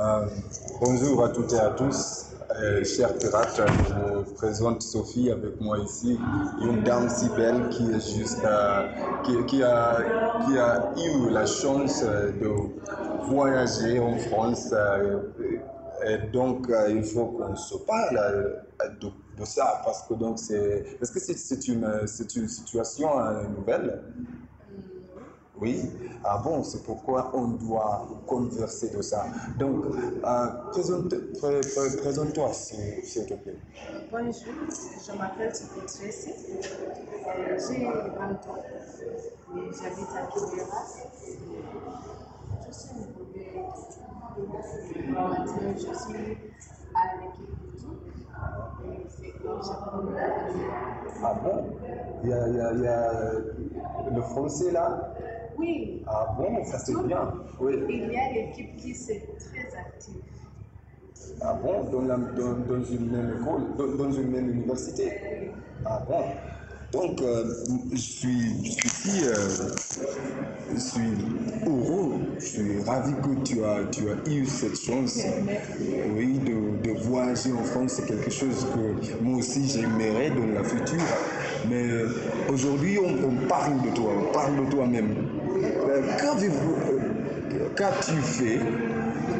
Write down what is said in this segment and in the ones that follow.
Euh, bonjour à toutes et à tous. Euh, chers pirates, je me présente Sophie avec moi ici, une dame si belle qui est juste, euh, qui, a, qui a eu la chance de voyager en France. et donc, il faut qu'on se parle de, de ça parce que c'est, est-ce que une, c'est une situation nouvelle? Oui. Ah bon, c'est pourquoi on doit converser de ça. Donc, euh, présente, pré- pré- présente-toi, s'il te plaît. Bonjour, je m'appelle Sophie Tracy. Euh, J'ai 20 ans et j'habite à Kibera. Je suis. Maintenant, je suis à l'équipe c'est que j'apprends Ah bon? Il y a, il y a- il y a le français là? Oui, Ah bon, ça c'est bien. Oui. il y a l'équipe qui est très active. Ah bon, dans, la, dans, dans une même école, dans, dans une même université. Ah bon. Donc, euh, je suis, je suis euh, je suis heureux, je suis ravi que tu as, tu as eu cette chance, oui, de, de voyager en France. C'est quelque chose que moi aussi j'aimerais dans la future. Mais aujourd'hui, on, on parle de toi, on parle de toi-même. Qu'avez-vous, euh, qu'as-tu fait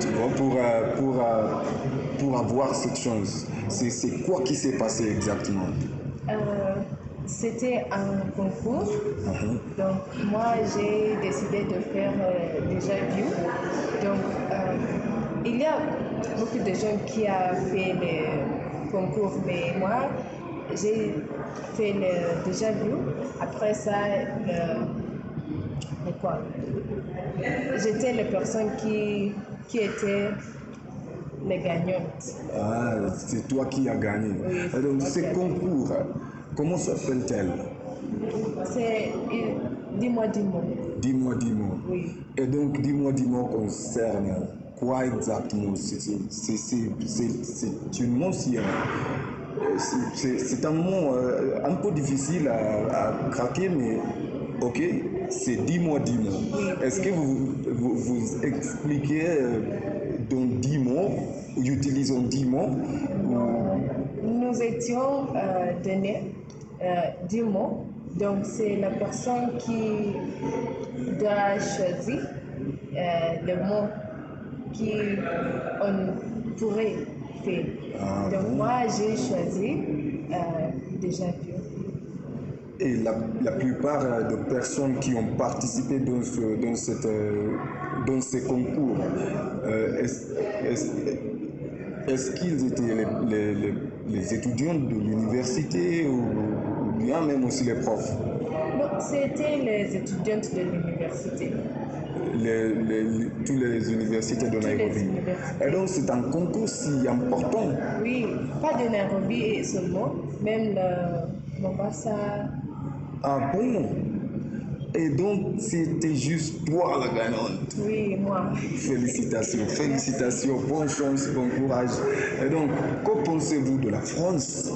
tu vois, pour, euh, pour, euh, pour avoir cette chance C'est c'est quoi qui s'est passé exactement? Euh, C'était un concours. Mhm. Donc, moi, j'ai décidé de faire euh, déjà View. Donc, euh, il y a beaucoup de gens qui ont fait le concours, mais moi, j'ai fait le déjà View. Après ça, le, le quoi J'étais la personne qui, qui était les gagnante. Ah, c'est toi qui as gagné. Oui, Et donc, ces concours, comment s'appelle-t-elle C'est. il- Dis-moi, dis-moi. Dis-moi, dis-moi. Oui. Et donc, dis-moi, dis-moi concerne quoi exactement? C'est une mention. C'est- C'est c'est un mot euh, un peu difficile à, à craquer, mais ok, c'est dis-moi, dis-moi. Oui. Est-ce que vous, vous, vous expliquez euh, dans 10 mots, ou utilisons 10 mots ou- Nous étions euh, donnés euh, 10 mots. Donc, c'est la personne qui doit choisir euh, le mot qui on pourrait faire. Ah Donc, bon? moi, j'ai choisi euh, déjà vu. Et la, la plupart euh, de personnes qui ont participé dans, ce, dans, cette, euh, dans ces concours, euh, est-ce est-ce qu'ils étaient les, les- les- les étudiants de l'université ou, ou bien même aussi les profs? Non, c'était les étudiantes de l'université. les, les- tous les universités de Toutes Nairobi. universités. Et donc c'est un concours si important. Oui, pas de Nairobi seulement, même le Mombasa. Ah bon Et donc c'était juste toi la gagnante. Oui, moi. Félicitations, félicitations, bonne chance, bon courage. Et donc, que pensez-vous de la France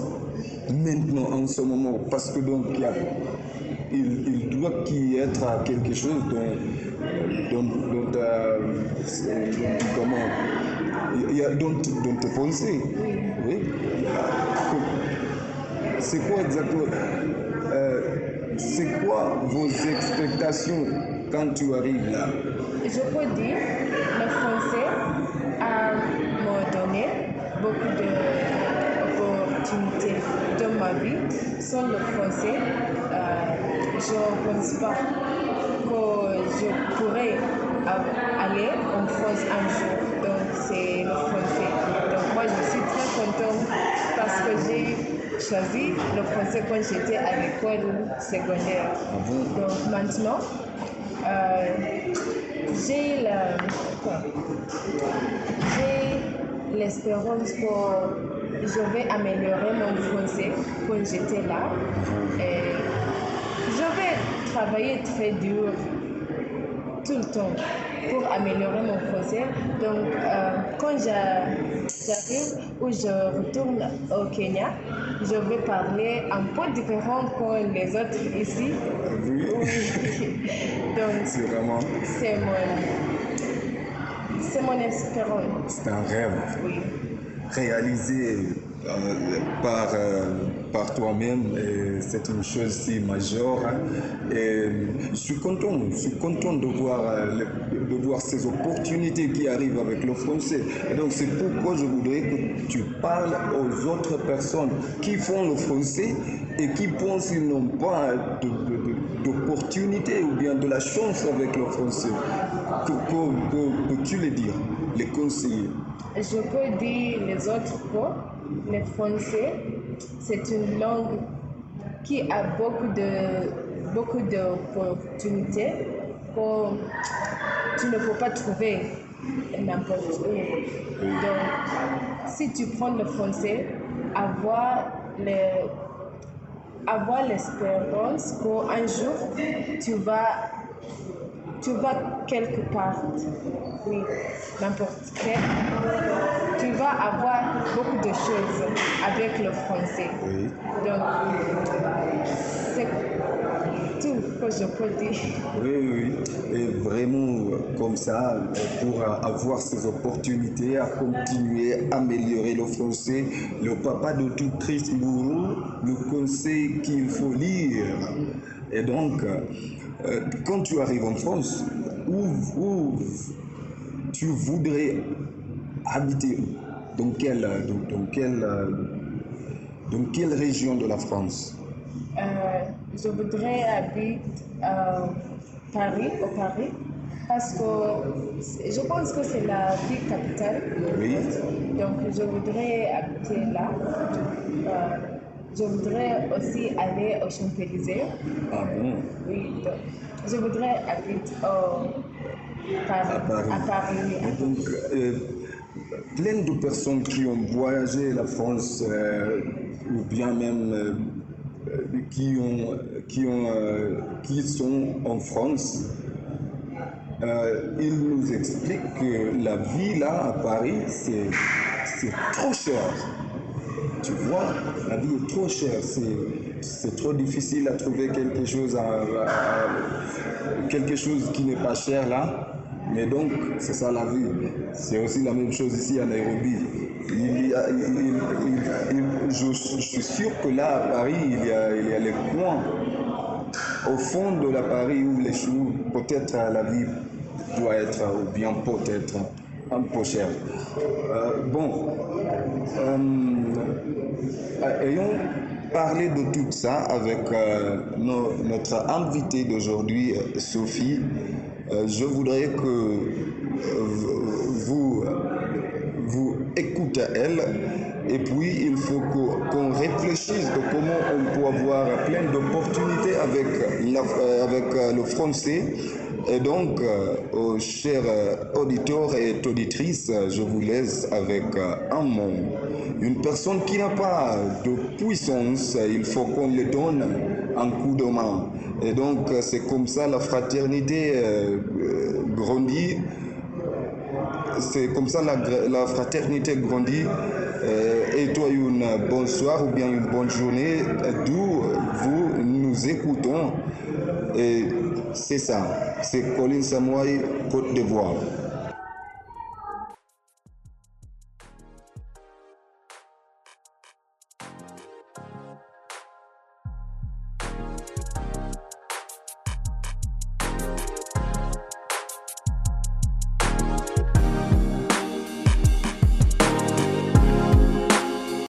maintenant en ce moment? Parce que donc il, y a- il, il doit y être quelque chose dont, dont, dont, euh, dont- comment il y a dont, dont tu pensais. Oui. C'est quoi exactement? C'est quoi vos expectations quand tu arrives là? Je peux dire, le français a donné beaucoup d'opportunités dans ma vie. Sans le français, euh, je ne pense pas que je pourrais aller en France un jour. Donc, c'est le français. Donc, moi, je suis très contente parce que j'ai choisi le français quand j'étais à l'école secondaire. Donc maintenant, euh, j'ai l'espérance que je vais améliorer mon français quand j'étais là. Et je vais travailler très dur tout le temps pour améliorer mon français. Donc, euh, quand j'a- j'arrive ou je retourne au Kenya, je vais parler un peu différent que les autres ici. Oui. Oui. Donc, C'est vraiment. c'est mon c'est mon espérance. C'est un rêve Oui. réalisé euh, par, euh, par toi-même. et C'est une chose si majeure. hein. Et je suis content, je suis content de voir, euh, le- de voir ces opportunités qui arrivent avec le français. Donc c'est pourquoi je voudrais que tu parles aux autres personnes qui font le français et qui pensent qu'ils n'ont pas d'opportunité ou bien de la chance avec le français. Que, que- que- peux-tu les dire, les conseiller Je peux dire les autres que le français, c'est une langue qui a beaucoup de beaucoup d'opportunités que tu ne peux pas trouver n'importe où. Donc, si tu prends le français, avoir le avoir l'espérance qu'un jour tu vas tu vas quelque part, oui, n'importe quel, tu vas avoir beaucoup de choses avec le français. Oui. Donc, que je peux dire. Oui, oui. Et vraiment, comme ça, pour avoir ces opportunités à continuer à améliorer le français, le papa de tout Christ Bourreau nous conseille qu'il faut lire. Et donc, euh, quand tu arrives en France, où, où tu voudrais habiter? Dans quelle, dans, quelle, dans quelle région de la France? Euh, je voudrais habiter à Paris, au Paris, parce que je pense que c'est la ville capitale. Oui. Donc, je voudrais habiter là. Euh, je voudrais aussi aller au Champs-Élysées. Ah bon? Oui, donc, je voudrais habiter au Paris. À Paris. À Paris, donc, euh, plein de personnes qui ont voyagé la France, euh, ou bien même euh, euh, qui, ont, qui, ont, euh, qui sont en France, euh, ils nous expliquent que la vie là à Paris, c'est trop cher. Tu vois, la vie est trop chère. C'est- trop difficile à trouver quelque chose, à- quelque chose qui n'est pas cher là. Mais donc, c'est ça la vie. C'est aussi la même chose ici à Nairobi. Je, suis sûr que là, à Paris, il y a, les coins au fond de la Paris où les choux, peut-être la vie doit être, ou bien peut-être, un peu chère. Euh, bon, euh, ayons parlé de tout ça avec euh, notre invitée d'aujourd'hui, Sophie. Euh, je voudrais que euh, vous, vous écoutez elle et puis il faut qu'on réfléchisse de comment on peut avoir plein d'opportunités avec, euh, euh, le français. Et donc, euh, chers auditeurs et auditrices, je vous laisse avec un mot. Une personne qui n'a pas de puissance, il faut qu'on lui donne un coup de main. Et donc, c'est comme ça la fraternité grandit c'est comme ça la, la fraternité grandit. Euh, et toi, une bonne soirée ou bien une bonne journée, d'où vous nous écoutons. Et c'est ça, c'est Colin Samoy, Côte d'Ivoire.